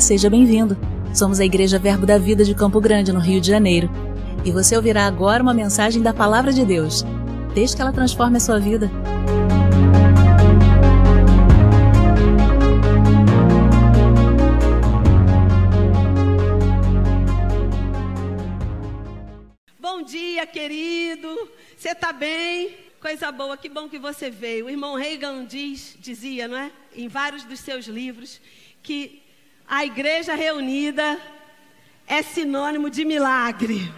Seja bem-vindo. Somos a Igreja Verbo da Vida de Campo Grande, no Rio de Janeiro. E você ouvirá agora uma mensagem da Palavra de Deus. Desde que ela transforme a sua vida. Bom dia, querido. Você está bem? Coisa boa, que bom que você veio. O irmão Reagan diz, dizia, não é? Em vários dos seus livros, que a igreja reunida é sinônimo de milagre.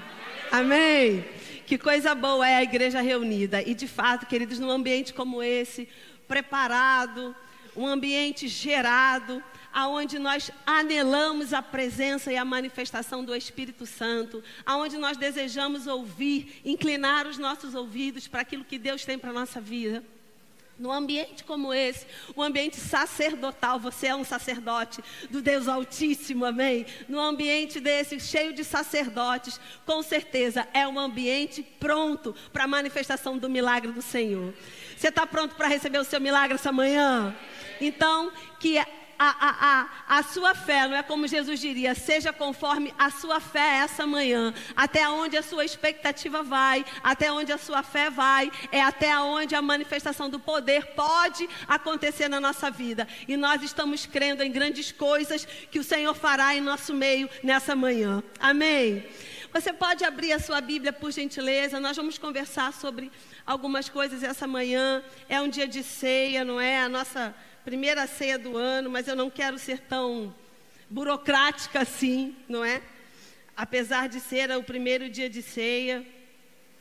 Amém? Que coisa boa é a igreja reunida. E de fato, queridos, num ambiente como esse, preparado, um ambiente gerado, aonde nós anelamos a presença e a manifestação do Espírito Santo, aonde nós desejamos ouvir, inclinar os nossos ouvidos para aquilo que Deus tem para a nossa vida. Num ambiente como esse, um ambiente sacerdotal, você é um sacerdote do Deus Altíssimo, amém? Num ambiente desse, cheio de sacerdotes, com certeza é um ambiente pronto para a manifestação do milagre do Senhor. Você está pronto para receber o seu milagre essa manhã? Então, que a, a, a, sua fé, não é como Jesus diria, seja conforme a sua fé essa manhã, até onde a sua expectativa vai, até onde a sua fé vai, é até onde a manifestação do poder pode acontecer na nossa vida. E nós estamos crendo em grandes coisas que o Senhor fará em nosso meio nessa manhã. Amém? Você pode abrir a sua Bíblia, por gentileza, nós vamos conversar sobre algumas coisas essa manhã. É um dia de ceia, não é? A nossa primeira ceia do ano, mas eu não quero ser tão burocrática assim, não é? Apesar de ser o primeiro dia de ceia,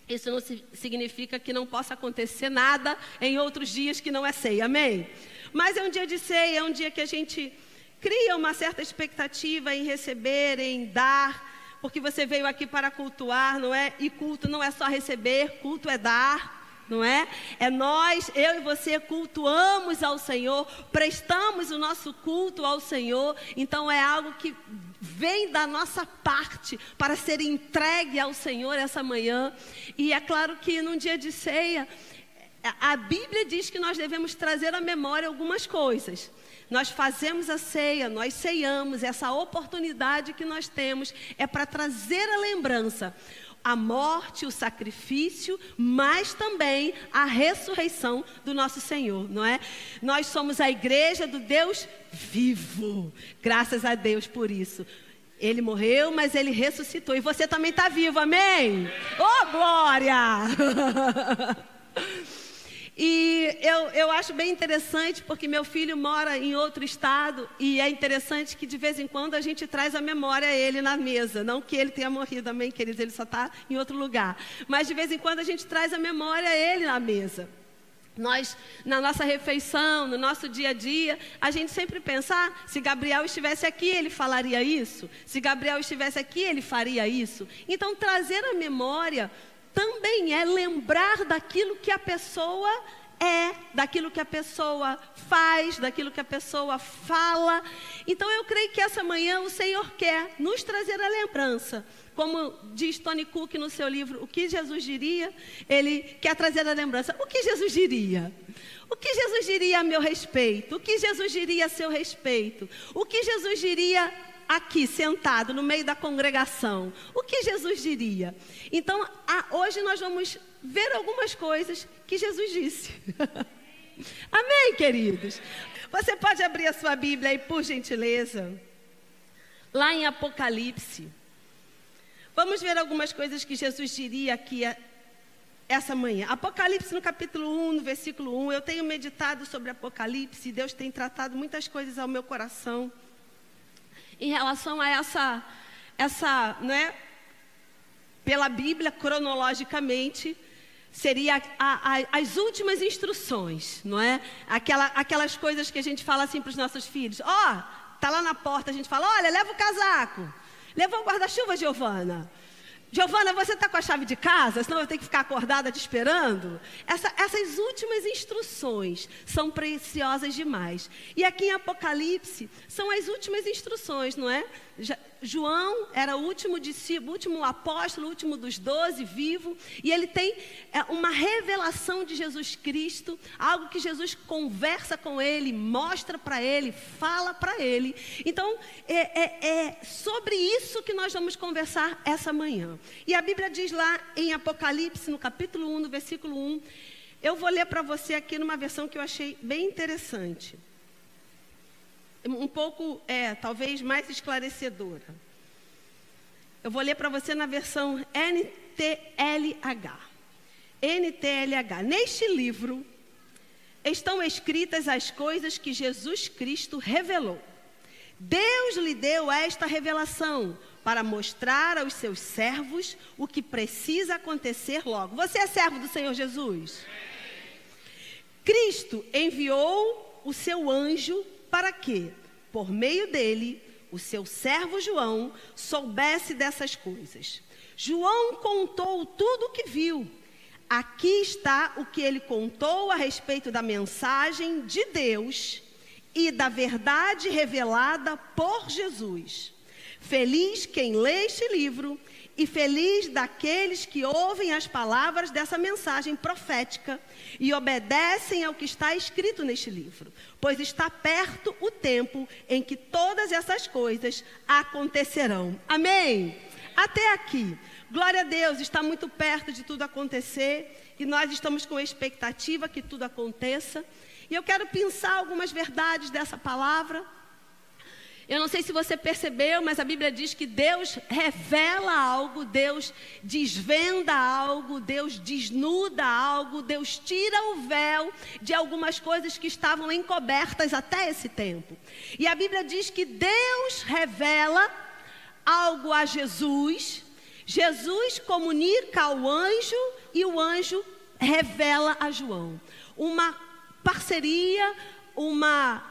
isso não significa que não possa acontecer nada em outros dias que não é ceia, amém? Mas é um dia de ceia, é um dia que a gente cria uma certa expectativa em receber, em dar, porque você veio aqui para cultuar, não é? E culto não é só receber, culto é dar não é? É nós, eu e você, cultuamos ao Senhor, prestamos o nosso culto ao Senhor, então é algo que vem da nossa parte para ser entregue ao Senhor essa manhã. E é claro que num dia de ceia, a Bíblia diz que nós devemos trazer à memória algumas coisas. Nós fazemos a ceia, nós ceiamos, essa oportunidade que nós temos é para trazer a lembrança a morte, o sacrifício, mas também a ressurreição do nosso Senhor, não é? Nós somos a igreja do Deus vivo. Graças a Deus por isso. Ele morreu, mas ele ressuscitou. E você também está vivo, amém? Oh, glória! E eu, eu acho bem interessante, porque meu filho mora em outro estado, e é interessante que de vez em quando a gente traz a memória a ele na mesa. Não que ele tenha morrido, amém, queridos, ele só está em outro lugar. Mas de vez em quando a gente traz a memória a ele na mesa. Nós, na nossa refeição, no nosso dia a dia, a gente sempre pensa: ah, se Gabriel estivesse aqui, ele falaria isso. Se Gabriel estivesse aqui, ele faria isso. Então, trazer a memória também é lembrar daquilo que a pessoa é, daquilo que a pessoa faz, daquilo que a pessoa fala. Então eu creio que essa manhã o Senhor quer nos trazer a lembrança. Como diz Tony Cook no seu livro, O que Jesus diria? Ele quer trazer a lembrança. O que Jesus diria? O que Jesus diria a meu respeito? O que Jesus diria a seu respeito? O que Jesus diria aqui sentado no meio da congregação, o que Jesus diria? Então, a, hoje nós vamos ver algumas coisas que Jesus disse. Amém, queridos? Você pode abrir a sua Bíblia aí, por gentileza. Lá em Apocalipse. Vamos ver algumas coisas que Jesus diria aqui essa manhã. Apocalipse no capítulo 1, no versículo 1. Eu tenho meditado sobre Apocalipse, Deus tem tratado muitas coisas ao meu coração em relação a essa, essa, né? Pela Bíblia, cronologicamente, seria a, a, as últimas instruções, não é? Aquela, aquelas coisas que a gente fala assim para os nossos filhos. Ó, oh, tá lá na porta, a gente fala, olha, leva o casaco, leva o guarda-chuva, Giovana. Giovana, você está com a chave de casa, senão eu tenho que ficar acordada te esperando? Essa, essas últimas instruções são preciosas demais. E aqui em Apocalipse são as últimas instruções, não é? Já, João era o último discípulo, último apóstolo, último dos doze vivo, e ele tem é, uma revelação de Jesus Cristo, algo que Jesus conversa com ele, mostra para ele, fala para ele. Então, é, é, é sobre isso que nós vamos conversar essa manhã. E a Bíblia diz lá em Apocalipse, no capítulo 1, no versículo 1, eu vou ler para você aqui numa versão que eu achei bem interessante um pouco, é, talvez mais esclarecedora. Eu vou ler para você na versão NTLH. NTLH. Neste livro estão escritas as coisas que Jesus Cristo revelou. Deus lhe deu esta revelação para mostrar aos seus servos o que precisa acontecer logo. Você é servo do Senhor Jesus? Cristo enviou o seu anjo para que, por meio dele, o seu servo João soubesse dessas coisas. João contou tudo o que viu. Aqui está o que ele contou a respeito da mensagem de Deus e da verdade revelada por Jesus. Feliz quem lê este livro e feliz daqueles que ouvem as palavras dessa mensagem profética e obedecem ao que está escrito neste livro, pois está perto o tempo em que todas essas coisas acontecerão. Amém? Até aqui. Glória a Deus, está muito perto de tudo acontecer e nós estamos com expectativa que tudo aconteça. E eu quero pensar algumas verdades dessa palavra eu não sei se você percebeu, mas a Bíblia diz que Deus revela algo, Deus desvenda algo, Deus desnuda algo, Deus tira o véu de algumas coisas que estavam encobertas até esse tempo. E a Bíblia diz que Deus revela algo a Jesus, Jesus comunica ao anjo e o anjo revela a João. Uma parceria, uma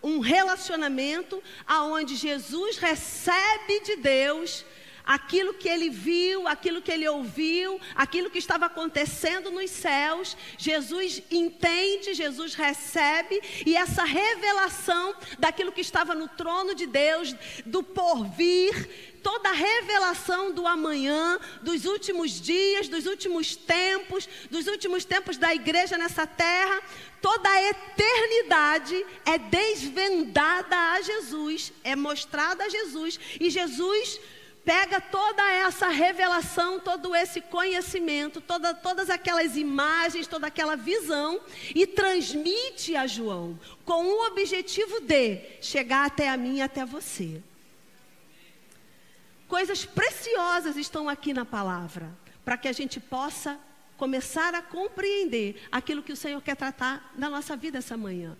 um relacionamento aonde Jesus recebe de Deus aquilo que ele viu, aquilo que ele ouviu, aquilo que estava acontecendo nos céus. Jesus entende, Jesus recebe, e essa revelação daquilo que estava no trono de Deus, do porvir, toda a revelação do amanhã, dos últimos dias, dos últimos tempos, dos últimos tempos da igreja nessa terra, toda a eternidade é desvendada a Jesus, é mostrada a Jesus, e Jesus pega toda essa revelação, todo esse conhecimento, toda, todas aquelas imagens, toda aquela visão e transmite a João com o objetivo de chegar até a mim e até você. Coisas preciosas estão aqui na palavra, para que a gente possa começar a compreender aquilo que o Senhor quer tratar na nossa vida essa manhã.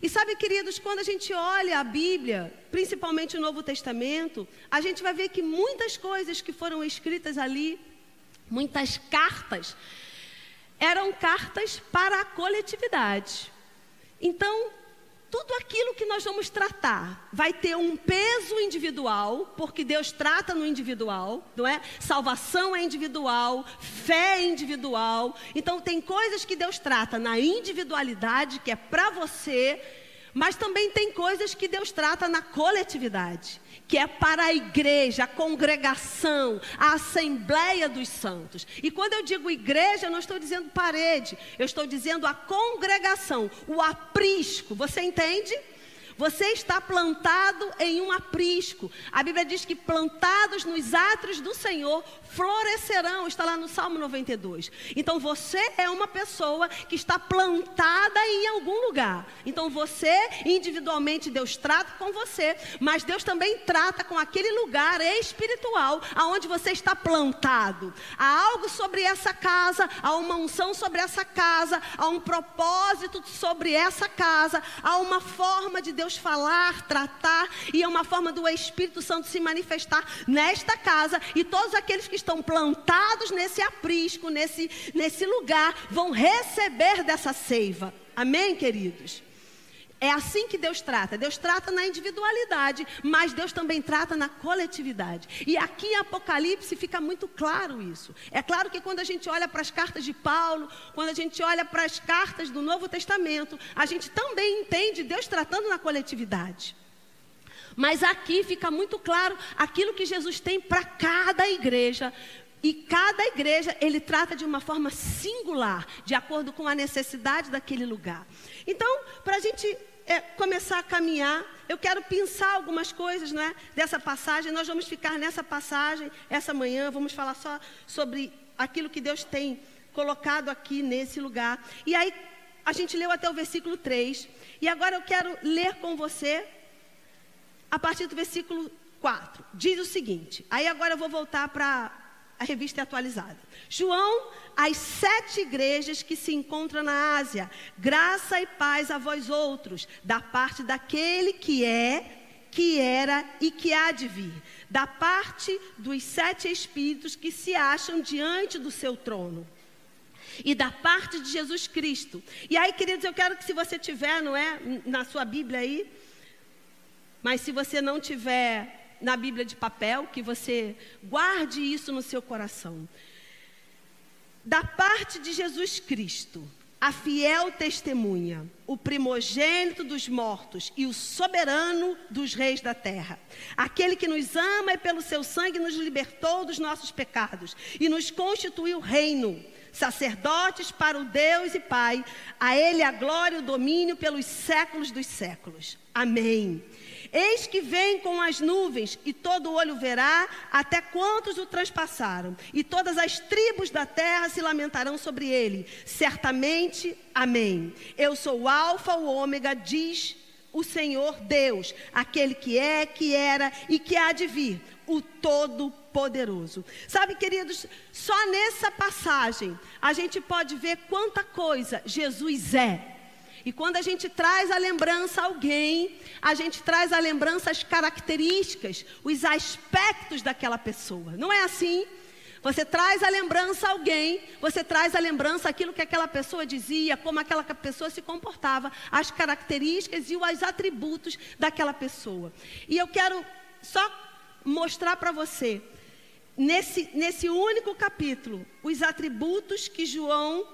E sabe, queridos, quando a gente olha a Bíblia, principalmente o Novo Testamento, a gente vai ver que muitas coisas que foram escritas ali, muitas cartas, eram cartas para a coletividade. Então, tudo aquilo que nós vamos tratar vai ter um peso individual, porque Deus trata no individual, não é? Salvação é individual, fé é individual. Então tem coisas que Deus trata na individualidade, que é para você, mas também tem coisas que Deus trata na coletividade que é para a igreja, a congregação, a assembleia dos santos. E quando eu digo igreja, não estou dizendo parede, eu estou dizendo a congregação, o aprisco. Você entende? Você está plantado em um aprisco. A Bíblia diz que plantados nos átrios do Senhor florescerão. Está lá no Salmo 92. Então você é uma pessoa que está plantada em algum lugar. Então você, individualmente, Deus trata com você, mas Deus também trata com aquele lugar espiritual aonde você está plantado. Há algo sobre essa casa, há uma unção sobre essa casa, há um propósito sobre essa casa, há uma forma de Deus Deus falar, tratar, e é uma forma do Espírito Santo se manifestar nesta casa, e todos aqueles que estão plantados nesse aprisco, nesse, nesse lugar, vão receber dessa seiva. Amém, queridos? É assim que Deus trata. Deus trata na individualidade, mas Deus também trata na coletividade. E aqui em Apocalipse fica muito claro isso. É claro que quando a gente olha para as cartas de Paulo, quando a gente olha para as cartas do Novo Testamento, a gente também entende Deus tratando na coletividade. Mas aqui fica muito claro aquilo que Jesus tem para cada igreja, e cada igreja ele trata de uma forma singular, de acordo com a necessidade daquele lugar. Então, para a gente é, começar a caminhar, eu quero pensar algumas coisas né, dessa passagem. Nós vamos ficar nessa passagem essa manhã, vamos falar só sobre aquilo que Deus tem colocado aqui nesse lugar. E aí, a gente leu até o versículo 3. E agora eu quero ler com você a partir do versículo 4. Diz o seguinte: aí agora eu vou voltar para a revista é atualizada. João, as sete igrejas que se encontram na Ásia, graça e paz a vós outros, da parte daquele que é, que era e que há de vir, da parte dos sete espíritos que se acham diante do seu trono. E da parte de Jesus Cristo. E aí, queridos, eu quero que se você tiver, não é, na sua Bíblia aí, mas se você não tiver na Bíblia de papel, que você guarde isso no seu coração. Da parte de Jesus Cristo, a fiel testemunha, o primogênito dos mortos e o soberano dos reis da terra, aquele que nos ama e pelo seu sangue nos libertou dos nossos pecados e nos constituiu reino, sacerdotes para o Deus e Pai, a Ele a glória e o domínio pelos séculos dos séculos. Amém. Eis que vem com as nuvens, e todo olho verá até quantos o transpassaram, e todas as tribos da terra se lamentarão sobre ele. Certamente, amém. Eu sou o Alfa, o Ômega, diz o Senhor Deus, aquele que é, que era e que há de vir, o Todo-Poderoso. Sabe, queridos, só nessa passagem a gente pode ver quanta coisa Jesus é. E quando a gente traz a lembrança a alguém, a gente traz a lembrança as características, os aspectos daquela pessoa. Não é assim? Você traz a lembrança a alguém, você traz a lembrança aquilo que aquela pessoa dizia, como aquela pessoa se comportava, as características e os atributos daquela pessoa. E eu quero só mostrar para você, nesse, nesse único capítulo, os atributos que João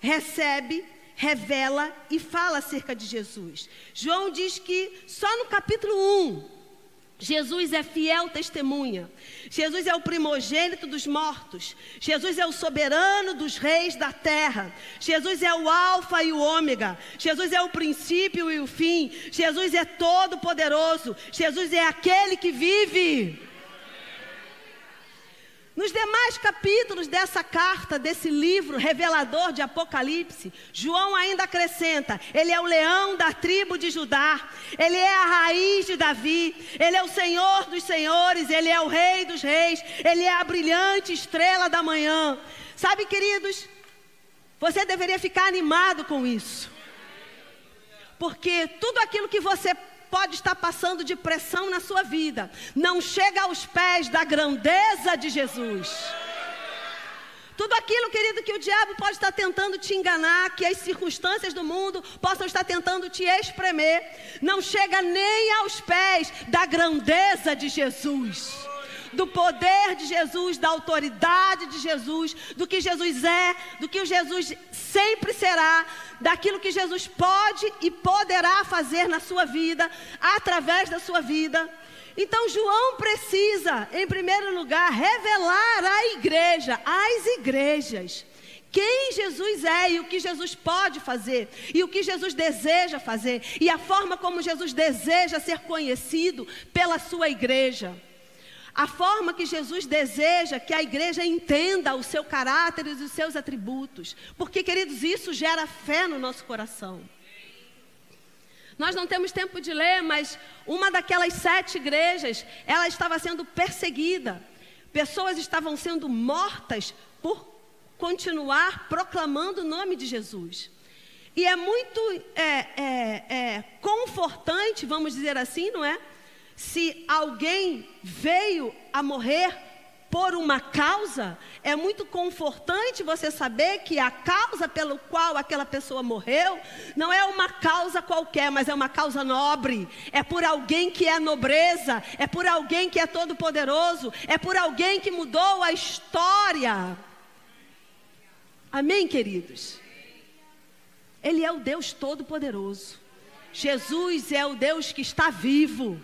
recebe revela e fala acerca de Jesus. João diz que só no capítulo 1, Jesus é fiel testemunha. Jesus é o primogênito dos mortos. Jesus é o soberano dos reis da terra. Jesus é o Alfa e o Ômega. Jesus é o princípio e o fim. Jesus é todo poderoso. Jesus é aquele que vive. Nos demais capítulos dessa carta, desse livro revelador de Apocalipse, João ainda acrescenta: Ele é o leão da tribo de Judá, Ele é a raiz de Davi, Ele é o Senhor dos senhores, Ele é o Rei dos reis, Ele é a brilhante estrela da manhã. Sabe, queridos, você deveria ficar animado com isso, porque tudo aquilo que você pode estar passando de pressão na sua vida, não chega aos pés da grandeza de Jesus. Tudo aquilo, querido, que o diabo pode estar tentando te enganar, que as circunstâncias do mundo possam estar tentando te espremer, não chega nem aos pés da grandeza de Jesus do poder de Jesus, da autoridade de Jesus, do que Jesus é, do que o Jesus sempre será, daquilo que Jesus pode e poderá fazer na sua vida, através da sua vida. Então, João precisa, em primeiro lugar, revelar à igreja, às igrejas, quem Jesus é e o que Jesus pode fazer, e o que Jesus deseja fazer, e a forma como Jesus deseja ser conhecido pela sua igreja a forma que Jesus deseja que a igreja entenda o seu caráter e os seus atributos. Porque, queridos, isso gera fé no nosso coração. Nós não temos tempo de ler, mas uma daquelas sete igrejas, ela estava sendo perseguida. Pessoas estavam sendo mortas por continuar proclamando o nome de Jesus. E é muito é, é, é, confortante, vamos dizer assim, não é? Se alguém veio a morrer por uma causa, é muito confortante você saber que a causa pelo qual aquela pessoa morreu não é uma causa qualquer, mas é uma causa nobre. É por alguém que é nobreza, é por alguém que é todo poderoso, é por alguém que mudou a história. Amém, queridos. Ele é o Deus todo poderoso. Jesus é o Deus que está vivo.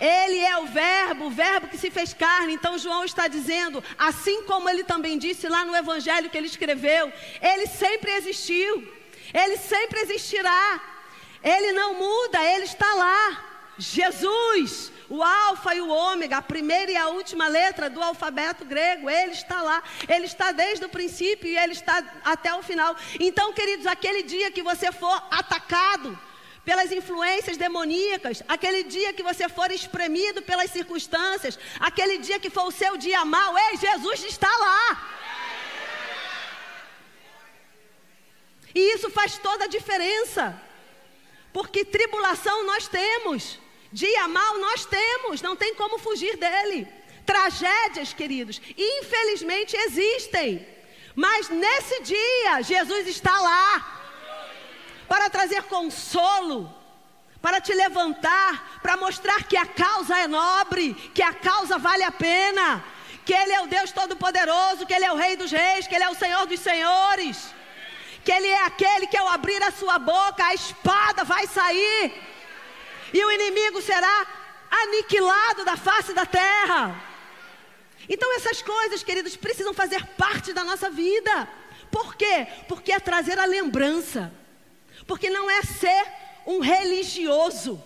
Ele é o Verbo, o Verbo que se fez carne. Então João está dizendo, assim como ele também disse lá no Evangelho que ele escreveu, ele sempre existiu, ele sempre existirá, ele não muda, ele está lá. Jesus, o Alfa e o Ômega, a primeira e a última letra do alfabeto grego, ele está lá, ele está desde o princípio e ele está até o final. Então, queridos, aquele dia que você for atacado, pelas influências demoníacas, aquele dia que você for espremido pelas circunstâncias, aquele dia que for o seu dia mal, ei, Jesus está lá. E isso faz toda a diferença. Porque tribulação nós temos, dia mal nós temos, não tem como fugir dele. Tragédias, queridos, infelizmente existem. Mas nesse dia, Jesus está lá trazer consolo, para te levantar, para mostrar que a causa é nobre, que a causa vale a pena, que Ele é o Deus Todo-Poderoso, que Ele é o Rei dos Reis, que Ele é o Senhor dos Senhores, que Ele é aquele que ao abrir a sua boca, a espada vai sair, e o inimigo será aniquilado da face da terra. Então essas coisas, queridos, precisam fazer parte da nossa vida. Por quê? Porque é trazer a lembrança. Porque não é ser um religioso.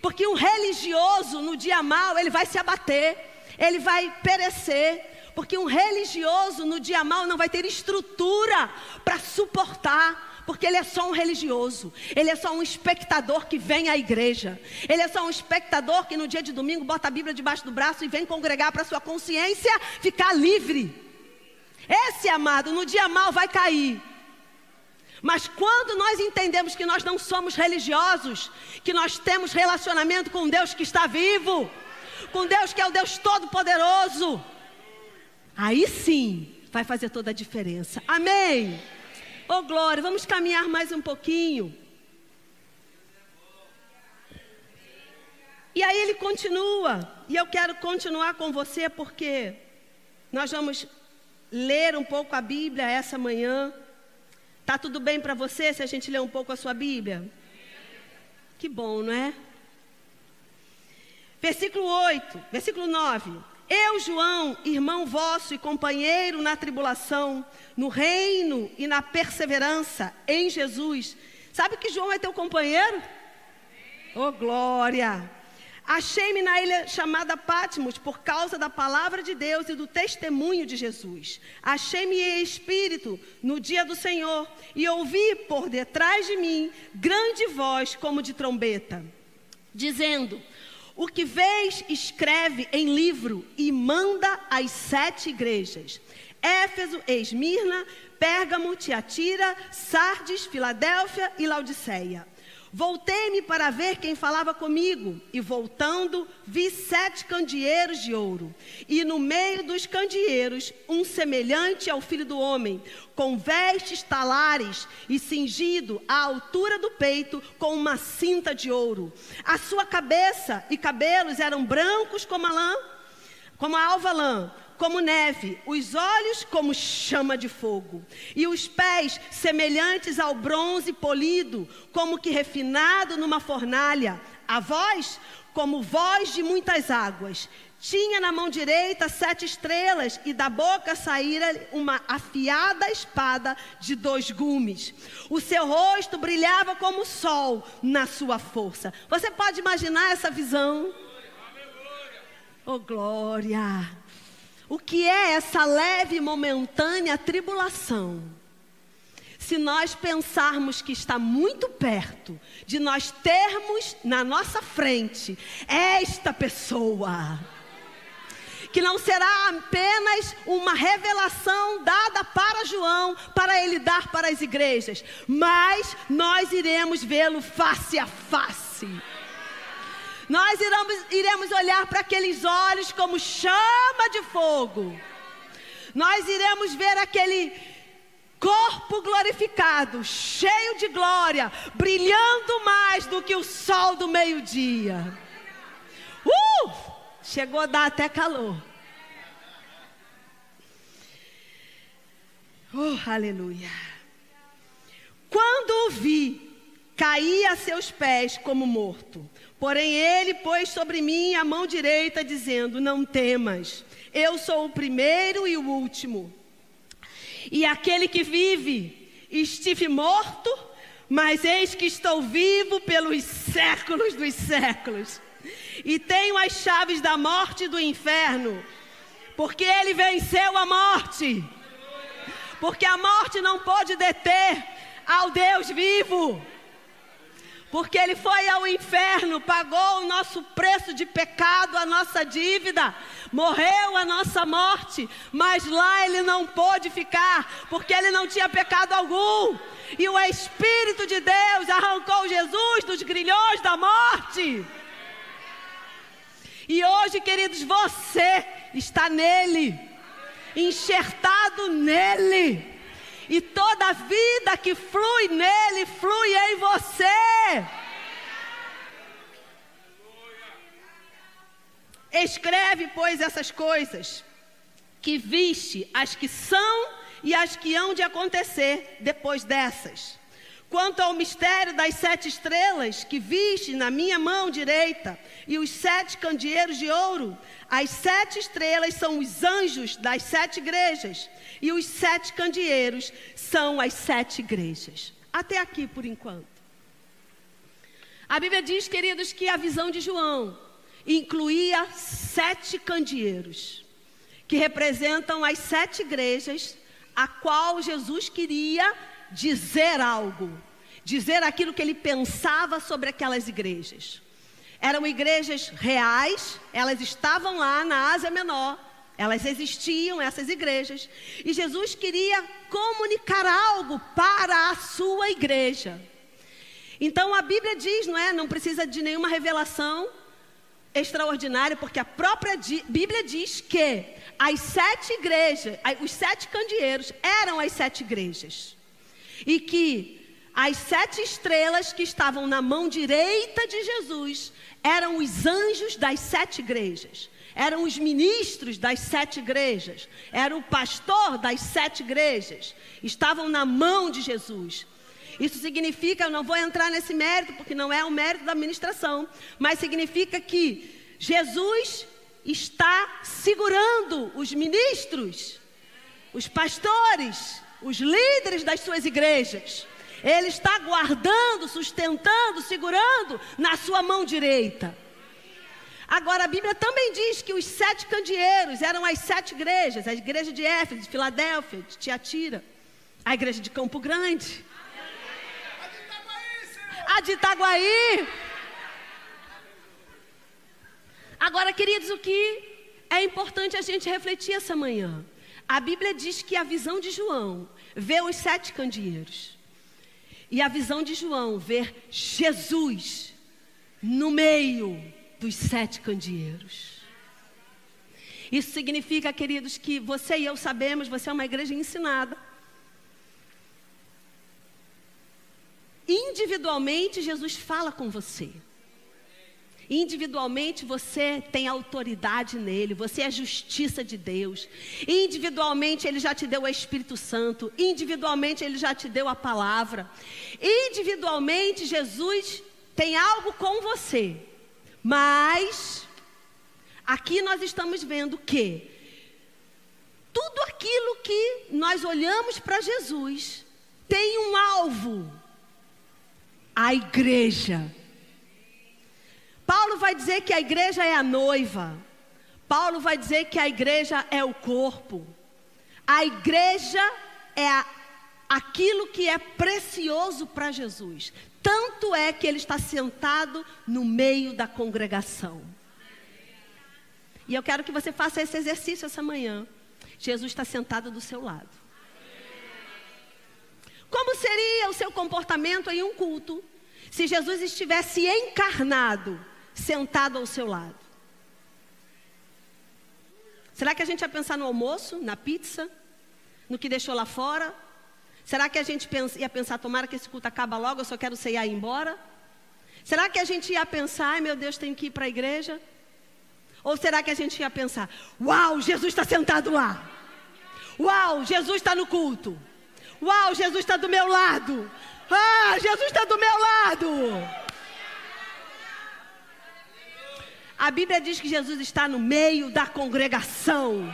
Porque um religioso, no dia mal, ele vai se abater, ele vai perecer. Porque um religioso, no dia mal, não vai ter estrutura para suportar. Porque ele é só um religioso, ele é só um espectador que vem à igreja, ele é só um espectador que no dia de domingo bota a Bíblia debaixo do braço e vem congregar para sua consciência ficar livre. Esse amado, no dia mal, vai cair, mas quando nós entendemos que nós não somos religiosos, que nós temos relacionamento com Deus que está vivo, com Deus que é o Deus Todo-Poderoso, aí sim vai fazer toda a diferença. Amém? Oh glória, vamos caminhar mais um pouquinho. E aí ele continua, e eu quero continuar com você porque nós vamos ler um pouco a Bíblia essa manhã. Tá tudo bem para você se a gente ler um pouco a sua Bíblia? Que bom, não é? Versículo 8, versículo 9. Eu, João, irmão vosso e companheiro na tribulação, no reino e na perseverança em Jesus. Sabe que João é teu companheiro? Oh, glória! Achei-me na ilha chamada Patmos por causa da palavra de Deus e do testemunho de Jesus. Achei-me em espírito no dia do Senhor e ouvi por detrás de mim grande voz como de trombeta, dizendo: O que vês, escreve em livro e manda às sete igrejas: Éfeso, Esmirna, Pérgamo, Tiatira, Sardes, Filadélfia e Laodiceia. Voltei-me para ver quem falava comigo, e voltando, vi sete candeeiros de ouro, e no meio dos candeeiros, um semelhante ao filho do homem, com vestes talares e cingido à altura do peito com uma cinta de ouro. A sua cabeça e cabelos eram brancos como a lã, como a alva lã como neve, os olhos como chama de fogo, e os pés semelhantes ao bronze polido, como que refinado numa fornalha, a voz como voz de muitas águas. Tinha na mão direita sete estrelas, e da boca saíra uma afiada espada de dois gumes. O seu rosto brilhava como o sol na sua força. Você pode imaginar essa visão? Oh, glória! O que é essa leve e momentânea tribulação? Se nós pensarmos que está muito perto de nós termos na nossa frente esta pessoa, que não será apenas uma revelação dada para João, para ele dar para as igrejas, mas nós iremos vê-lo face a face Nós iremos, iremos olhar para aqueles olhos como chama de fogo. Nós iremos ver aquele corpo glorificado, cheio de glória, brilhando mais do que o sol do meio-dia. Uh! Chegou a dar até calor. Oh, aleluia. Quando o vi, caí a seus pés como morto. Porém, ele pôs sobre mim a mão direita, dizendo: Não temas, eu sou o primeiro e o último. E aquele que vive, estive morto, mas eis que estou vivo pelos séculos dos séculos. E tenho as chaves da morte e do inferno, porque ele venceu a morte. Porque a morte não pode deter ao Deus vivo. Porque ele foi ao inferno, pagou o nosso preço de pecado, a nossa dívida, morreu a nossa morte, mas lá ele não pôde ficar, porque ele não tinha pecado algum. E o Espírito de Deus arrancou Jesus dos grilhões da morte. E hoje, queridos, você está nele, enxertado nele. E toda a vida que flui nele, flui em você. Escreve, pois, essas coisas que viste, as que são e as que hão de acontecer depois dessas. Quanto ao mistério das sete estrelas que viste na minha mão direita e os sete candeeiros de ouro, as sete estrelas são os anjos das sete igrejas e os sete candeeiros são as sete igrejas. Até aqui por enquanto. A Bíblia diz, queridos, que a visão de João incluía sete candeeiros, que representam as sete igrejas a qual Jesus queria dizer algo, dizer aquilo que ele pensava sobre aquelas igrejas. Eram igrejas reais, elas estavam lá na Ásia Menor, elas existiam, essas igrejas, e Jesus queria comunicar algo para a sua igreja. Então a Bíblia diz, não é? Não precisa de nenhuma revelação extraordinária, porque a própria Bíblia diz que as sete igrejas, os sete candeeiros eram as sete igrejas e que as sete estrelas que estavam na mão direita de Jesus eram os anjos das sete igrejas, eram os ministros das sete igrejas, era o pastor das sete igrejas, estavam na mão de Jesus. Isso significa, eu não vou entrar nesse mérito, porque não é o mérito da administração, mas significa que Jesus está segurando os ministros, os pastores, os líderes das suas igrejas. Ele está guardando, sustentando, segurando na sua mão direita. Agora, a Bíblia também diz que os sete candeeiros eram as sete igrejas: a igreja de Éfeso, de Filadélfia, de Tiatira, a igreja de Campo Grande, a de Itaguaí. Agora, queridos, o que é importante a gente refletir essa manhã? A Bíblia diz que a visão de João vê os sete candeeiros. E a visão de João ver Jesus no meio dos sete candeeiros. Isso significa, queridos, que você e eu sabemos, você é uma igreja ensinada. Individualmente, Jesus fala com você. Individualmente você tem autoridade nele, você é justiça de Deus. Individualmente ele já te deu o Espírito Santo, individualmente ele já te deu a palavra. Individualmente Jesus tem algo com você. Mas aqui nós estamos vendo que tudo aquilo que nós olhamos para Jesus tem um alvo. A igreja. Paulo vai dizer que a igreja é a noiva. Paulo vai dizer que a igreja é o corpo. A igreja é a, aquilo que é precioso para Jesus. Tanto é que ele está sentado no meio da congregação. E eu quero que você faça esse exercício essa manhã. Jesus está sentado do seu lado. Como seria o seu comportamento em um culto se Jesus estivesse encarnado sentado ao seu lado? Será que a gente ia pensar no almoço, na pizza, no que deixou lá fora? Será que a gente ia pensar, tomara que esse culto acaba logo, eu só quero ceiar e ir embora? Será que a gente ia pensar, ai meu Deus, tenho que ir para a igreja? Ou será que a gente ia pensar, uau, Jesus está sentado lá? Uau, Jesus está no culto. Uau, Jesus está do meu lado. Ah, Jesus está do meu lado. A Bíblia diz que Jesus está no meio da congregação.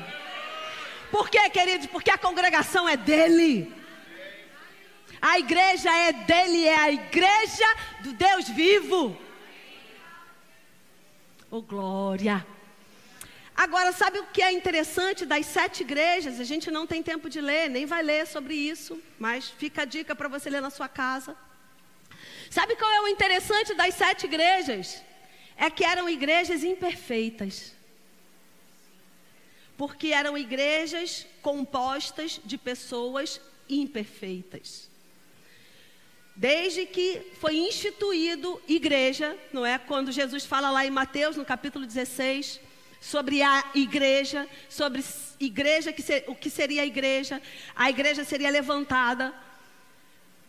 Por quê, queridos? Porque a congregação é dele. A igreja é dele, é a igreja do Deus vivo. Oh, glória. Agora, sabe o que é interessante das sete igrejas? A gente não tem tempo de ler, nem vai ler sobre isso, mas fica a dica para você ler na sua casa. Sabe qual é o interessante das sete igrejas? é que eram igrejas imperfeitas. Porque eram igrejas compostas de pessoas imperfeitas. Desde que foi instituído igreja, não é? Quando Jesus fala lá em Mateus, no capítulo 16, sobre a igreja, sobre igreja que ser, o que seria a igreja, a igreja seria levantada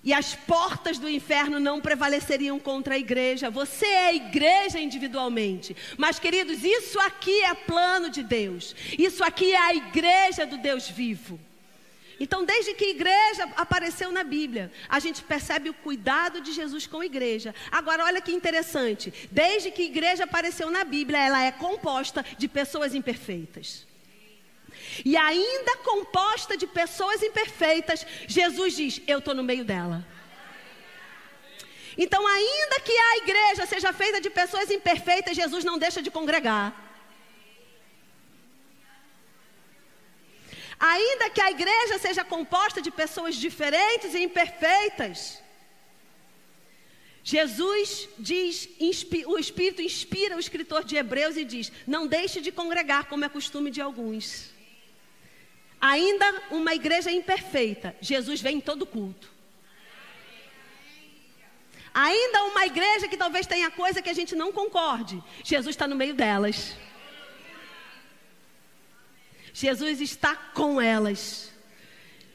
e as portas do inferno não prevaleceriam contra a igreja. Você é a igreja individualmente. Mas, queridos, isso aqui é plano de Deus. Isso aqui é a igreja do Deus vivo. Então, desde que a igreja apareceu na Bíblia, a gente percebe o cuidado de Jesus com a igreja. Agora, olha que interessante: desde que a igreja apareceu na Bíblia, ela é composta de pessoas imperfeitas. E ainda composta de pessoas imperfeitas, Jesus diz: Eu estou no meio dela. Então, ainda que a igreja seja feita de pessoas imperfeitas, Jesus não deixa de congregar. Ainda que a igreja seja composta de pessoas diferentes e imperfeitas, Jesus diz, o Espírito inspira o escritor de Hebreus e diz: Não deixe de congregar, como é costume de alguns. Ainda uma igreja imperfeita, Jesus vem em todo culto. Ainda uma igreja que talvez tenha coisa que a gente não concorde, Jesus está no meio delas. Jesus está com elas.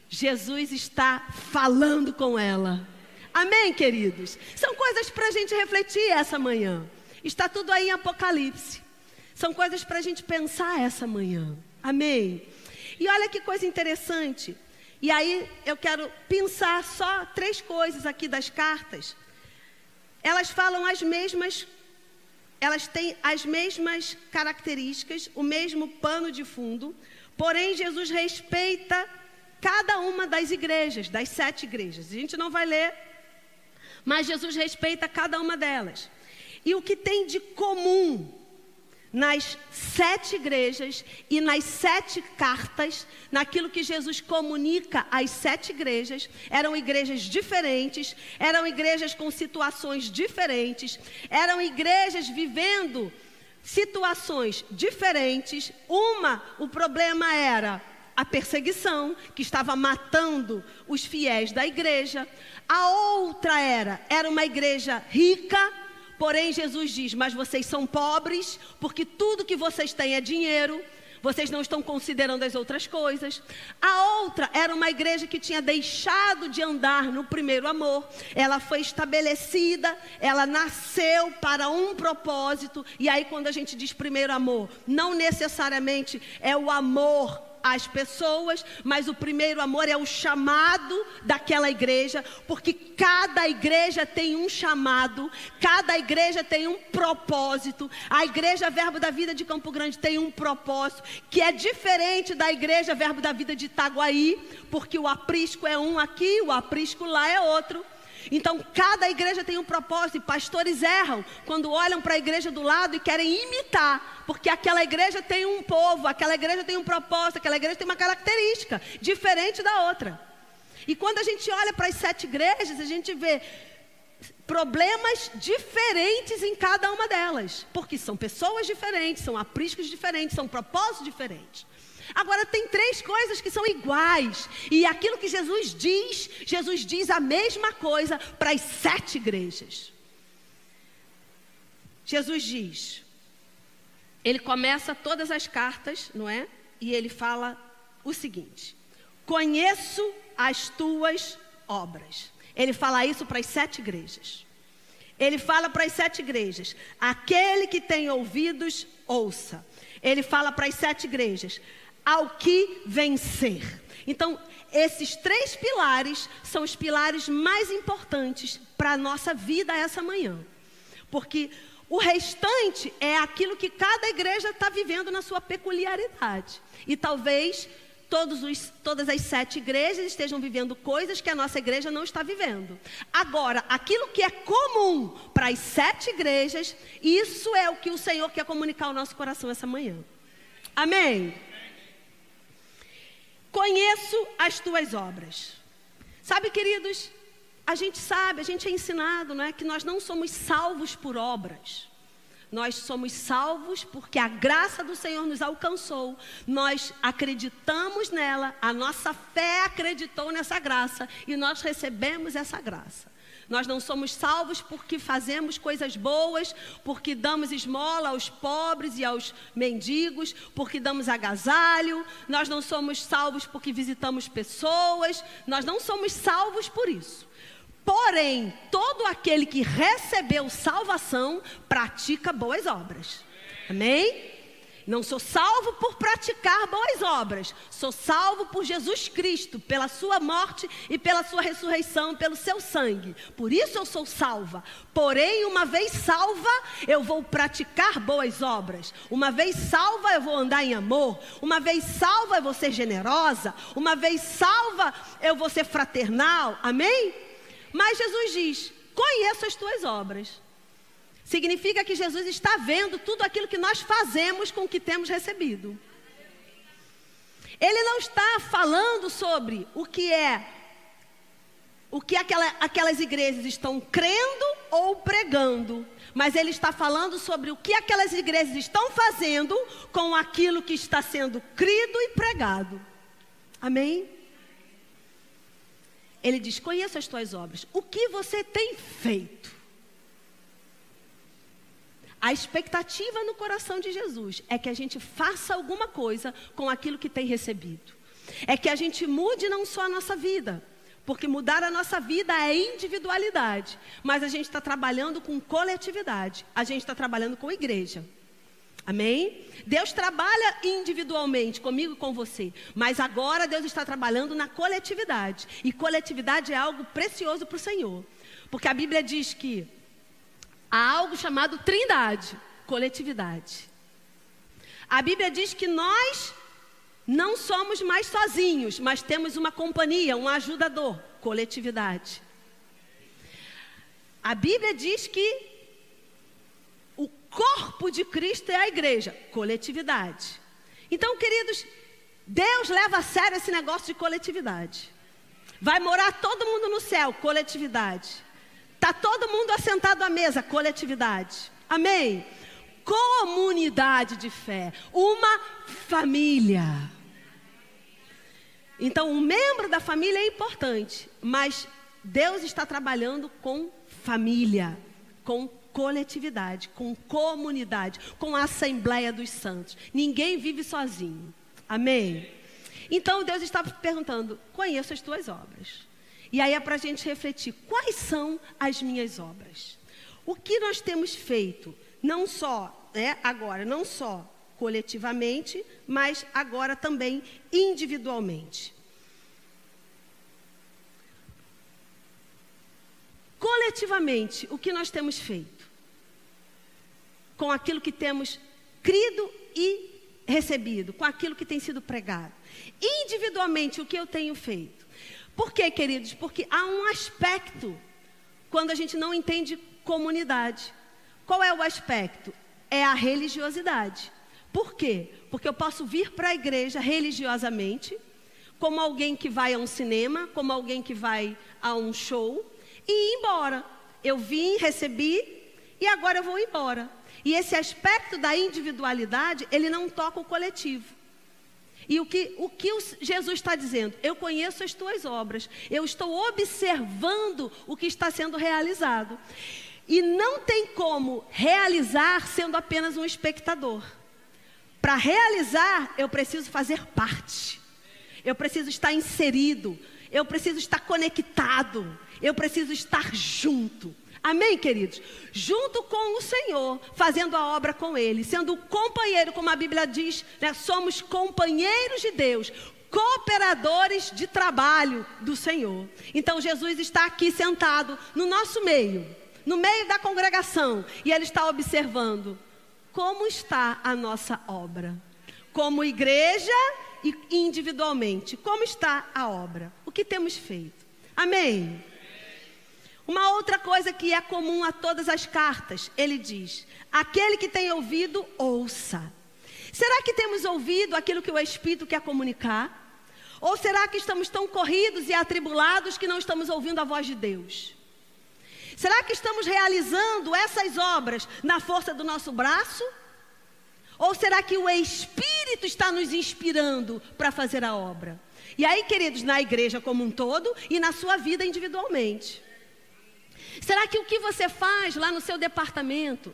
Jesus está falando com ela. Amém, queridos? São coisas para a gente refletir essa manhã. Está tudo aí em Apocalipse. São coisas para a gente pensar essa manhã. Amém? E olha que coisa interessante. E aí eu quero pensar só três coisas aqui das cartas. Elas falam as mesmas, elas têm as mesmas características, o mesmo pano de fundo, porém Jesus respeita cada uma das igrejas, das sete igrejas. A gente não vai ler, mas Jesus respeita cada uma delas. E o que tem de comum nas sete igrejas e nas sete cartas, naquilo que Jesus comunica às sete igrejas, eram igrejas diferentes, eram igrejas com situações diferentes, eram igrejas vivendo situações diferentes. Uma, o problema era a perseguição, que estava matando os fiéis da igreja. A outra era, era uma igreja rica, Porém, Jesus diz: Mas vocês são pobres, porque tudo que vocês têm é dinheiro. Vocês não estão considerando as outras coisas. A outra era uma igreja que tinha deixado de andar no primeiro amor. Ela foi estabelecida, ela nasceu para um propósito. E aí, quando a gente diz primeiro amor, não necessariamente é o amor as pessoas, mas o primeiro amor é o chamado daquela igreja, porque cada igreja tem um chamado, cada igreja tem um propósito. A igreja Verbo da Vida de Campo Grande tem um propósito que é diferente da igreja Verbo da Vida de Itaguaí, porque o aprisco é um aqui, o aprisco lá é outro. Então, cada igreja tem um propósito, e pastores erram quando olham para a igreja do lado e querem imitar, porque aquela igreja tem um povo, aquela igreja tem um propósito, aquela igreja tem uma característica diferente da outra. E quando a gente olha para as sete igrejas, a gente vê problemas diferentes em cada uma delas, porque são pessoas diferentes, são apriscos diferentes, são propósitos diferentes. Agora, tem três coisas que são iguais. E aquilo que Jesus diz, Jesus diz a mesma coisa para as sete igrejas. Jesus diz, ele começa todas as cartas, não é? E ele fala o seguinte: Conheço as tuas obras. Ele fala isso para as sete igrejas. Ele fala para as sete igrejas: aquele que tem ouvidos, ouça. Ele fala para as sete igrejas: ao que vencer. Então, esses três pilares são os pilares mais importantes para a nossa vida essa manhã. Porque o restante é aquilo que cada igreja está vivendo na sua peculiaridade. E talvez os, todas as sete igrejas estejam vivendo coisas que a nossa igreja não está vivendo. Agora, aquilo que é comum para as sete igrejas, isso é o que o Senhor quer comunicar ao nosso coração essa manhã. Amém? Conheço as tuas obras. Sabe, queridos, a gente sabe, a gente é ensinado, não é, que nós não somos salvos por obras. Nós somos salvos porque a graça do Senhor nos alcançou. Nós acreditamos nela, a nossa fé acreditou nessa graça e nós recebemos essa graça. Nós não somos salvos porque fazemos coisas boas, porque damos esmola aos pobres e aos mendigos, porque damos agasalho. Nós não somos salvos porque visitamos pessoas. Nós não somos salvos por isso. Porém, todo aquele que recebeu salvação pratica boas obras. Amém? Não sou salvo por praticar boas obras, sou salvo por Jesus Cristo, pela sua morte e pela sua ressurreição, pelo seu sangue. Por isso eu sou salva. Porém, uma vez salva, eu vou praticar boas obras. Uma vez salva, eu vou andar em amor. Uma vez salva, eu vou ser generosa. Uma vez salva, eu vou ser fraternal. Amém? Mas Jesus diz: Conheço as tuas obras. Significa que Jesus está vendo tudo aquilo que nós fazemos com o que temos recebido. Ele não está falando sobre o que é, o que aquela, aquelas igrejas estão crendo ou pregando, mas ele está falando sobre o que aquelas igrejas estão fazendo com aquilo que está sendo crido e pregado. Amém? Ele diz: Conheça as tuas obras. O que você tem feito? A expectativa no coração de Jesus é que a gente faça alguma coisa com aquilo que tem recebido. É que a gente mude não só a nossa vida, porque mudar a nossa vida é individualidade, mas a gente está trabalhando com coletividade, a gente está trabalhando com igreja. Amém? Deus trabalha individualmente comigo e com você, mas agora Deus está trabalhando na coletividade, e coletividade é algo precioso para o Senhor, porque a Bíblia diz que Há algo chamado trindade, coletividade. A Bíblia diz que nós não somos mais sozinhos, mas temos uma companhia, um ajudador, coletividade. A Bíblia diz que o corpo de Cristo é a igreja, coletividade. Então, queridos, Deus leva a sério esse negócio de coletividade. Vai morar todo mundo no céu, coletividade. Está todo mundo assentado à mesa, coletividade. Amém? Comunidade de fé, uma família. Então, um membro da família é importante, mas Deus está trabalhando com família, com coletividade, com comunidade, com a Assembleia dos Santos. Ninguém vive sozinho. Amém? Então Deus está perguntando: conheço as tuas obras. E aí é para a gente refletir: quais são as minhas obras? O que nós temos feito, não só, né, agora, não só coletivamente, mas agora também individualmente. Coletivamente, o que nós temos feito? Com aquilo que temos crido e recebido, com aquilo que tem sido pregado. Individualmente, o que eu tenho feito? Por quê, queridos? Porque há um aspecto quando a gente não entende comunidade. Qual é o aspecto? É a religiosidade. Por quê? Porque eu posso vir para a igreja religiosamente, como alguém que vai a um cinema, como alguém que vai a um show, e ir embora. Eu vim, recebi e agora eu vou embora. E esse aspecto da individualidade, ele não toca o coletivo. E o que, o que Jesus está dizendo? Eu conheço as tuas obras, eu estou observando o que está sendo realizado. E não tem como realizar sendo apenas um espectador. Para realizar, eu preciso fazer parte. Eu preciso estar inserido. Eu preciso estar conectado. Eu preciso estar junto. Amém, queridos? Junto com o Senhor, fazendo a obra com Ele, sendo companheiro, como a Bíblia diz, né? somos companheiros de Deus, cooperadores de trabalho do Senhor. Então Jesus está aqui sentado no nosso meio, no meio da congregação, e Ele está observando como está a nossa obra, como igreja e individualmente, como está a obra, o que temos feito. Amém. Uma outra coisa que é comum a todas as cartas, ele diz: aquele que tem ouvido, ouça. Será que temos ouvido aquilo que o Espírito quer comunicar? Ou será que estamos tão corridos e atribulados que não estamos ouvindo a voz de Deus? Será que estamos realizando essas obras na força do nosso braço? Ou será que o Espírito está nos inspirando para fazer a obra? E aí, queridos, na igreja como um todo e na sua vida individualmente. Será que o que você faz lá no seu departamento,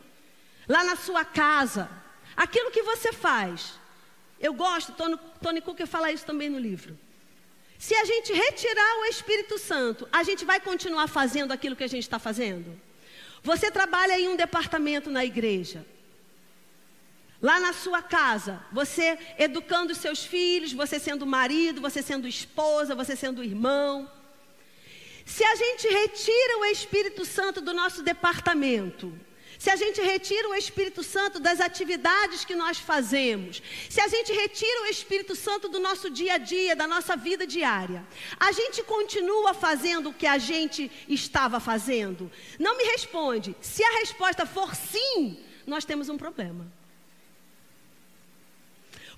lá na sua casa, aquilo que você faz, eu gosto, Tony, Tony Cook fala isso também no livro. Se a gente retirar o Espírito Santo, a gente vai continuar fazendo aquilo que a gente está fazendo? Você trabalha em um departamento na igreja. Lá na sua casa, você educando os seus filhos, você sendo marido, você sendo esposa, você sendo irmão. Se a gente retira o Espírito Santo do nosso departamento, se a gente retira o Espírito Santo das atividades que nós fazemos, se a gente retira o Espírito Santo do nosso dia a dia, da nossa vida diária, a gente continua fazendo o que a gente estava fazendo? Não me responde. Se a resposta for sim, nós temos um problema.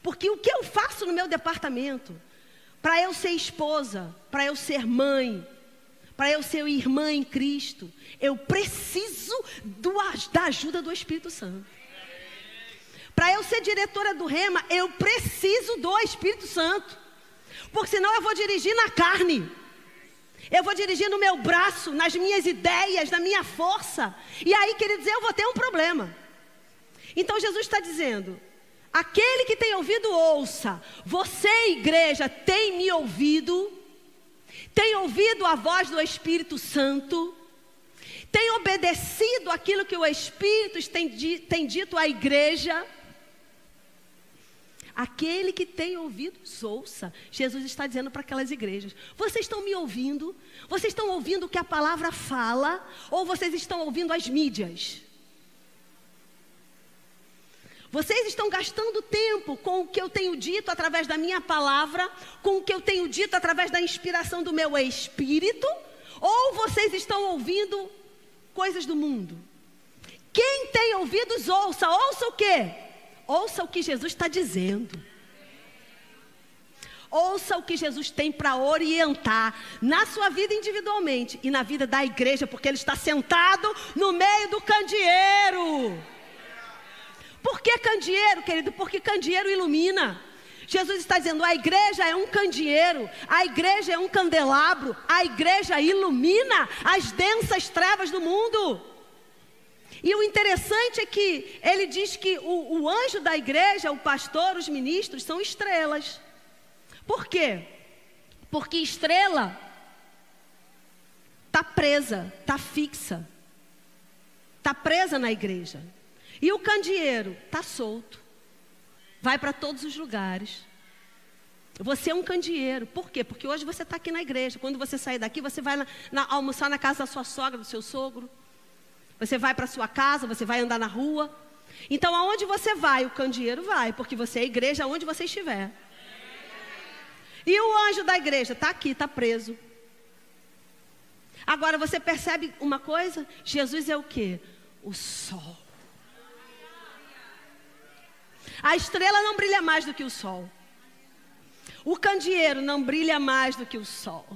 Porque o que eu faço no meu departamento, para eu ser esposa, para eu ser mãe, para eu ser irmã em Cristo, eu preciso do, da ajuda do Espírito Santo. Para eu ser diretora do Rema, eu preciso do Espírito Santo. Porque senão eu vou dirigir na carne. Eu vou dirigir no meu braço, nas minhas ideias, na minha força. E aí, queridos, eu vou ter um problema. Então Jesus está dizendo: aquele que tem ouvido, ouça. Você, igreja, tem me ouvido? Tem ouvido a voz do Espírito Santo, tem obedecido aquilo que o Espírito tem, tem dito à igreja. Aquele que tem ouvido, ouça. Jesus está dizendo para aquelas igrejas: vocês estão me ouvindo? Vocês estão ouvindo o que a palavra fala? Ou vocês estão ouvindo as mídias? Vocês estão gastando tempo com o que eu tenho dito através da minha palavra, com o que eu tenho dito através da inspiração do meu espírito, ou vocês estão ouvindo coisas do mundo? Quem tem ouvidos, ouça. Ouça o quê? Ouça o que Jesus está dizendo. Ouça o que Jesus tem para orientar na sua vida individualmente e na vida da igreja, porque Ele está sentado no meio do candeeiro. Por que candeeiro, querido? Porque candeeiro ilumina. Jesus está dizendo: a igreja é um candeeiro, a igreja é um candelabro, a igreja ilumina as densas trevas do mundo. E o interessante é que ele diz que o, o anjo da igreja, o pastor, os ministros, são estrelas. Por quê? Porque estrela está presa, está fixa, está presa na igreja. E o candeeiro está solto. Vai para todos os lugares. Você é um candeeiro. Por quê? Porque hoje você está aqui na igreja. Quando você sair daqui, você vai na, na, almoçar na casa da sua sogra, do seu sogro. Você vai para sua casa, você vai andar na rua. Então, aonde você vai, o candeeiro vai, porque você é a igreja onde você estiver. E o anjo da igreja está aqui, está preso. Agora você percebe uma coisa? Jesus é o que? O sol. A estrela não brilha mais do que o sol. O candeeiro não brilha mais do que o sol.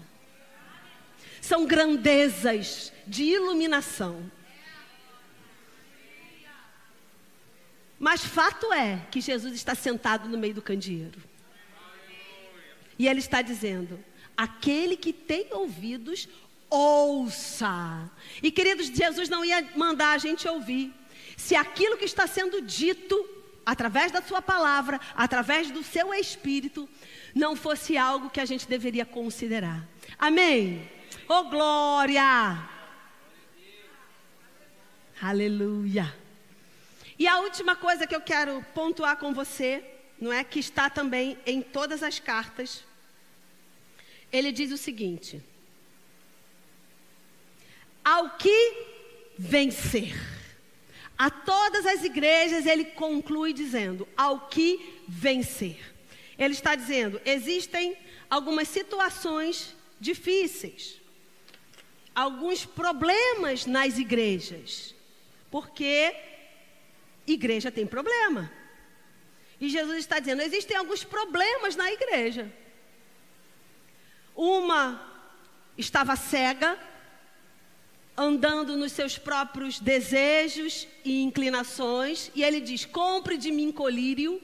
São grandezas de iluminação. Mas fato é que Jesus está sentado no meio do candeeiro. E ele está dizendo: aquele que tem ouvidos, ouça. E queridos, Jesus não ia mandar a gente ouvir. Se aquilo que está sendo dito através da sua palavra, através do seu espírito, não fosse algo que a gente deveria considerar. Amém. Oh glória! Aleluia. E a última coisa que eu quero pontuar com você, não é que está também em todas as cartas. Ele diz o seguinte: Ao que vencer. A todas as igrejas ele conclui dizendo: Ao que vencer. Ele está dizendo: existem algumas situações difíceis, alguns problemas nas igrejas, porque igreja tem problema. E Jesus está dizendo: existem alguns problemas na igreja. Uma estava cega, andando nos seus próprios desejos e inclinações, e ele diz: compre de mim colírio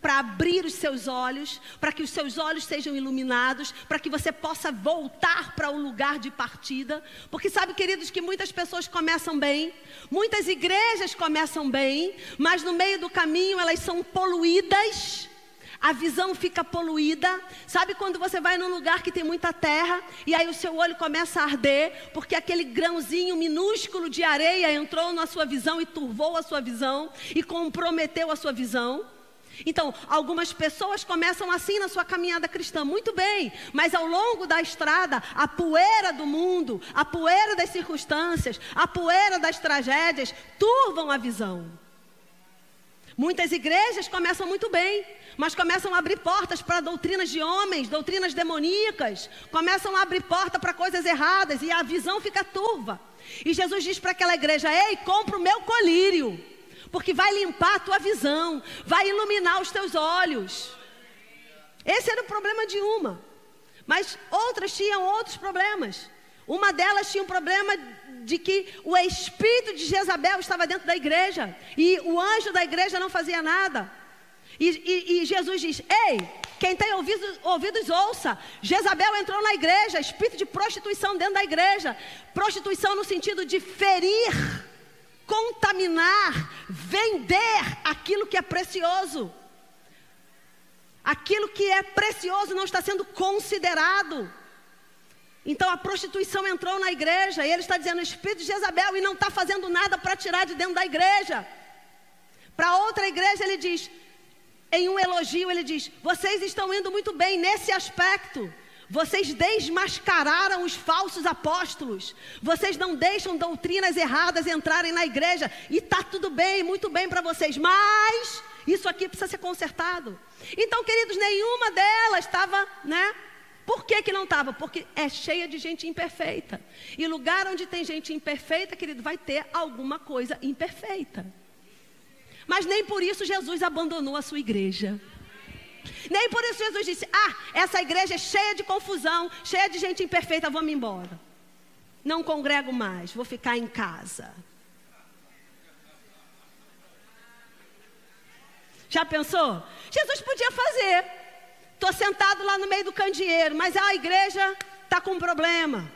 para abrir os seus olhos, para que os seus olhos sejam iluminados, para que você possa voltar para o lugar de partida. Porque sabe, queridos, que muitas pessoas começam bem, muitas igrejas começam bem, mas no meio do caminho elas são poluídas. A visão fica poluída. Sabe quando você vai num lugar que tem muita terra e aí o seu olho começa a arder porque aquele grãozinho minúsculo de areia entrou na sua visão e turvou a sua visão e comprometeu a sua visão? Então, algumas pessoas começam assim na sua caminhada cristã, muito bem, mas ao longo da estrada, a poeira do mundo, a poeira das circunstâncias, a poeira das tragédias turvam a visão. Muitas igrejas começam muito bem, mas começam a abrir portas para doutrinas de homens, doutrinas demoníacas, começam a abrir porta para coisas erradas e a visão fica turva. E Jesus diz para aquela igreja: Ei, compra o meu colírio porque vai limpar a tua visão, vai iluminar os teus olhos. Esse era o problema de uma. Mas outras tinham outros problemas. Uma delas tinha um problema de que o espírito de Jezabel estava dentro da igreja e o anjo da igreja não fazia nada. E, e, e Jesus diz: Ei, quem tem ouvidos, ouvidos, ouça. Jezabel entrou na igreja, espírito de prostituição dentro da igreja. Prostituição no sentido de ferir contaminar, vender aquilo que é precioso. Aquilo que é precioso não está sendo considerado. Então a prostituição entrou na igreja e ele está dizendo: Espírito de Jezabel, e não está fazendo nada para tirar de dentro da igreja. Para outra igreja, ele diz, em um elogio, ele diz: Vocês estão indo muito bem nesse aspecto. Vocês desmascararam os falsos apóstolos. Vocês não deixam doutrinas erradas entrarem na igreja. E está tudo bem, muito bem para vocês. Mas isso aqui precisa ser consertado. Então, queridos, nenhuma delas estava, né? Por que, que não estava? Porque é cheia de gente imperfeita. E lugar onde tem gente imperfeita, querido, vai ter alguma coisa imperfeita. Mas nem por isso Jesus abandonou a sua igreja. Nem por isso Jesus disse: Ah, essa igreja é cheia de confusão, cheia de gente imperfeita, vamos embora. Não congrego mais, vou ficar em casa. Já pensou? Jesus podia fazer. Estou sentado lá no meio do candeeiro, mas a igreja está com um problema.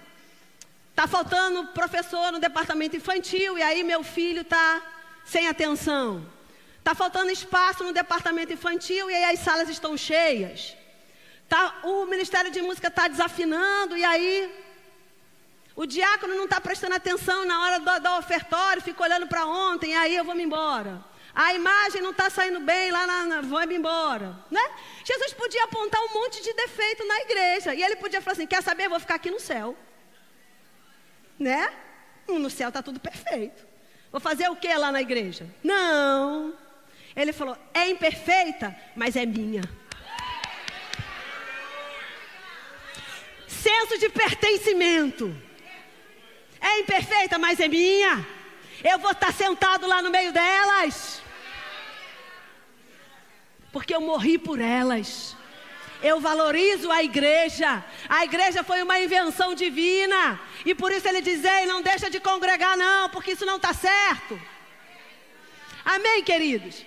Está faltando professor no departamento infantil, e aí meu filho está sem atenção. Está faltando espaço no departamento infantil e aí as salas estão cheias. Tá, o Ministério de Música está desafinando e aí o diácono não está prestando atenção na hora do, do ofertório, fica olhando para ontem, e aí eu vou me embora. A imagem não está saindo bem, lá na, na me embora. Né? Jesus podia apontar um monte de defeito na igreja. E ele podia falar assim: quer saber? Eu vou ficar aqui no céu. Né? No céu está tudo perfeito. Vou fazer o que lá na igreja? Não. Ele falou: é imperfeita, mas é minha. Senso de pertencimento. É imperfeita, mas é minha. Eu vou estar sentado lá no meio delas. Porque eu morri por elas. Eu valorizo a igreja. A igreja foi uma invenção divina. E por isso ele diz: Ei, não deixa de congregar, não, porque isso não está certo. Amém, queridos?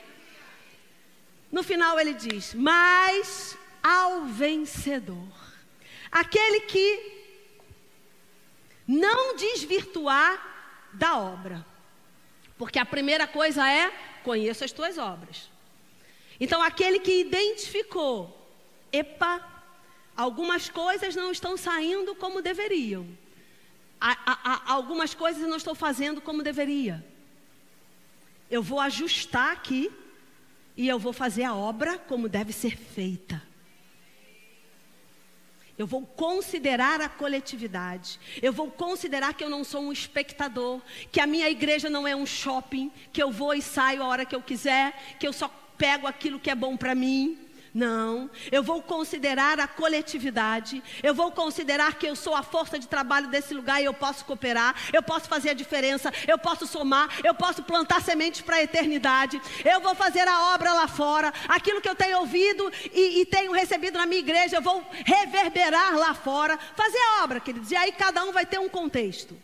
No final ele diz: Mas ao vencedor, aquele que não desvirtuar da obra. Porque a primeira coisa é: conheço as tuas obras. Então, aquele que identificou, epa, algumas coisas não estão saindo como deveriam, a, a, a, algumas coisas eu não estou fazendo como deveria. Eu vou ajustar aqui e eu vou fazer a obra como deve ser feita. Eu vou considerar a coletividade. Eu vou considerar que eu não sou um espectador, que a minha igreja não é um shopping, que eu vou e saio a hora que eu quiser, que eu só pego aquilo que é bom para mim. Não, eu vou considerar a coletividade, eu vou considerar que eu sou a força de trabalho desse lugar e eu posso cooperar, eu posso fazer a diferença, eu posso somar, eu posso plantar sementes para a eternidade, eu vou fazer a obra lá fora, aquilo que eu tenho ouvido e, e tenho recebido na minha igreja, eu vou reverberar lá fora, fazer a obra, queridos, e aí cada um vai ter um contexto,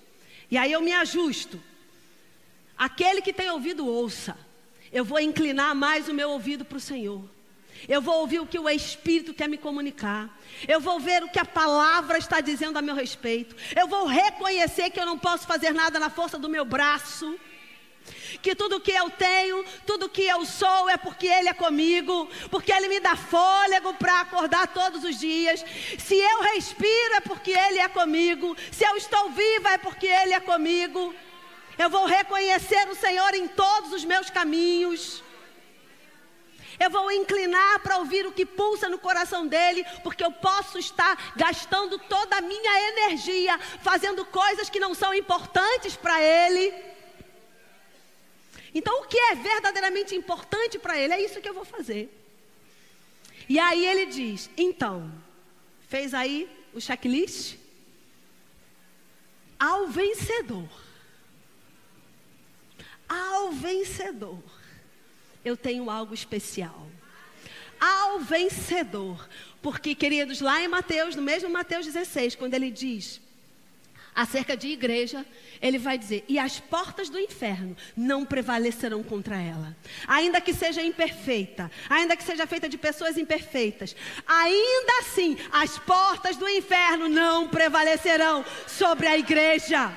e aí eu me ajusto. Aquele que tem ouvido, ouça, eu vou inclinar mais o meu ouvido para o Senhor. Eu vou ouvir o que o Espírito quer me comunicar. Eu vou ver o que a palavra está dizendo a meu respeito. Eu vou reconhecer que eu não posso fazer nada na força do meu braço. Que tudo que eu tenho, tudo que eu sou é porque Ele é comigo, porque Ele me dá fôlego para acordar todos os dias. Se eu respiro é porque Ele é comigo, se eu estou viva é porque Ele é comigo. Eu vou reconhecer o Senhor em todos os meus caminhos. Eu vou inclinar para ouvir o que pulsa no coração dele, porque eu posso estar gastando toda a minha energia fazendo coisas que não são importantes para ele. Então, o que é verdadeiramente importante para ele, é isso que eu vou fazer. E aí ele diz: então, fez aí o checklist? Ao vencedor. Ao vencedor eu tenho algo especial. Ao vencedor. Porque, queridos, lá em Mateus, no mesmo Mateus 16, quando ele diz acerca de igreja, ele vai dizer: E as portas do inferno não prevalecerão contra ela. Ainda que seja imperfeita, ainda que seja feita de pessoas imperfeitas, ainda assim as portas do inferno não prevalecerão sobre a igreja.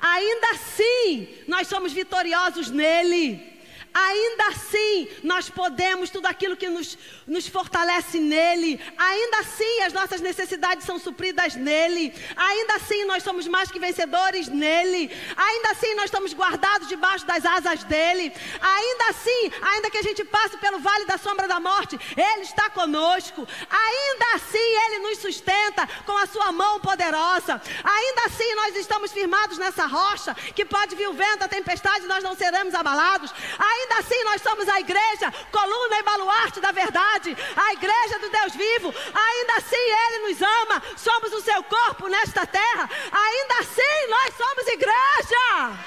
Ainda assim, nós somos vitoriosos nele. Ainda assim, nós podemos tudo aquilo que nos, nos fortalece nele. Ainda assim, as nossas necessidades são supridas nele. Ainda assim, nós somos mais que vencedores nele. Ainda assim, nós estamos guardados debaixo das asas dele. Ainda assim, ainda que a gente passe pelo vale da sombra da morte, ele está conosco. Ainda assim, ele nos sustenta com a sua mão poderosa. Ainda assim, nós estamos firmados nessa rocha que pode vir o vento, a tempestade, nós não seremos abalados. Ainda Ainda assim, nós somos a igreja, coluna e baluarte da verdade, a igreja do Deus vivo. Ainda assim, Ele nos ama, somos o seu corpo nesta terra. Ainda assim, nós somos igreja.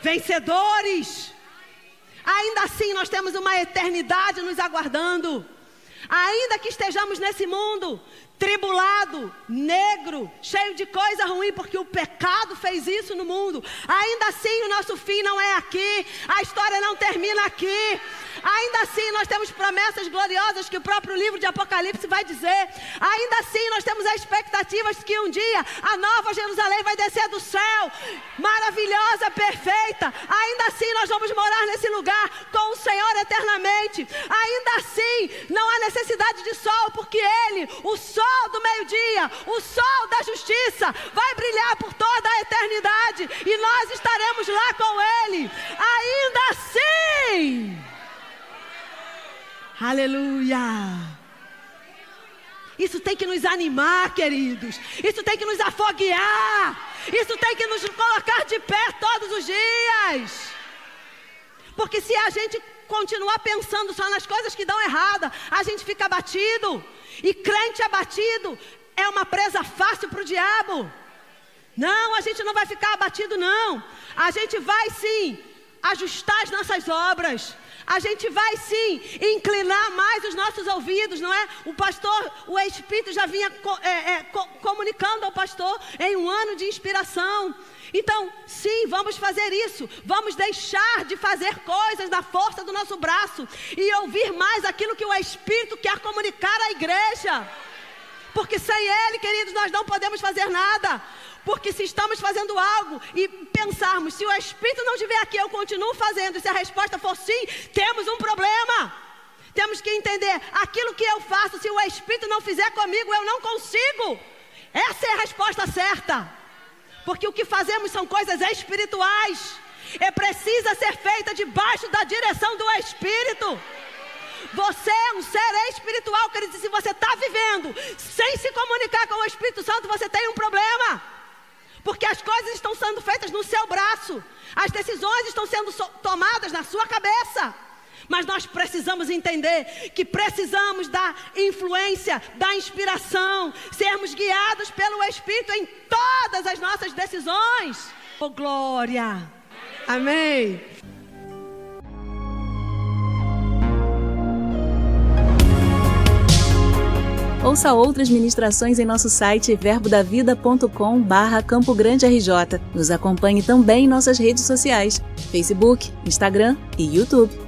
Vencedores. Ainda assim, nós temos uma eternidade nos aguardando. Ainda que estejamos nesse mundo, tribulado, negro, cheio de coisa ruim, porque o pecado fez isso no mundo. Ainda assim, o nosso fim não é aqui, a história não termina aqui. Ainda assim, nós temos promessas gloriosas que o próprio livro de Apocalipse vai dizer. Ainda assim, nós temos a expectativa de que um dia a nova Jerusalém vai descer do céu, maravilhosa, perfeita. Ainda assim, nós vamos morar nesse lugar com o Senhor eternamente. Ainda assim, não há necessidade de sol, porque Ele, o sol do meio-dia, o sol da justiça, vai brilhar por toda a eternidade e nós estaremos lá com Ele. Ainda assim. Aleluia! Isso tem que nos animar, queridos. Isso tem que nos afoguear. Isso tem que nos colocar de pé todos os dias. Porque se a gente continuar pensando só nas coisas que dão errada, a gente fica abatido. E crente abatido é uma presa fácil para o diabo. Não, a gente não vai ficar abatido, não. A gente vai sim ajustar as nossas obras a gente vai sim inclinar mais os nossos ouvidos, não é? O pastor, o Espírito já vinha é, é, comunicando pastor em um ano de inspiração. Então, sim, vamos fazer isso. Vamos deixar de fazer coisas na força do nosso braço e ouvir mais aquilo que o Espírito quer comunicar à igreja. porque sem Ele, queridos, nós não podemos fazer nada. Porque se estamos fazendo algo e pensarmos, se o Espírito não estiver aqui, eu continuo fazendo, e se a resposta for sim, temos um problema. Temos que entender, aquilo que eu faço, se o Espírito não fizer comigo, eu não consigo. Essa é a resposta certa. Porque o que fazemos são coisas espirituais. É precisa ser feita debaixo da direção do Espírito. Você é um ser espiritual, querido. Se você está vivendo sem se comunicar com o Espírito Santo, você tem um problema. Porque as coisas estão sendo feitas no seu braço, as decisões estão sendo so tomadas na sua cabeça. Mas nós precisamos entender que precisamos da influência, da inspiração, sermos guiados pelo Espírito em todas as nossas decisões. Oh, glória! Amém. Ouça outras ministrações em nosso site verbodavida.com barra Campo Grande RJ. Nos acompanhe também em nossas redes sociais, Facebook, Instagram e YouTube.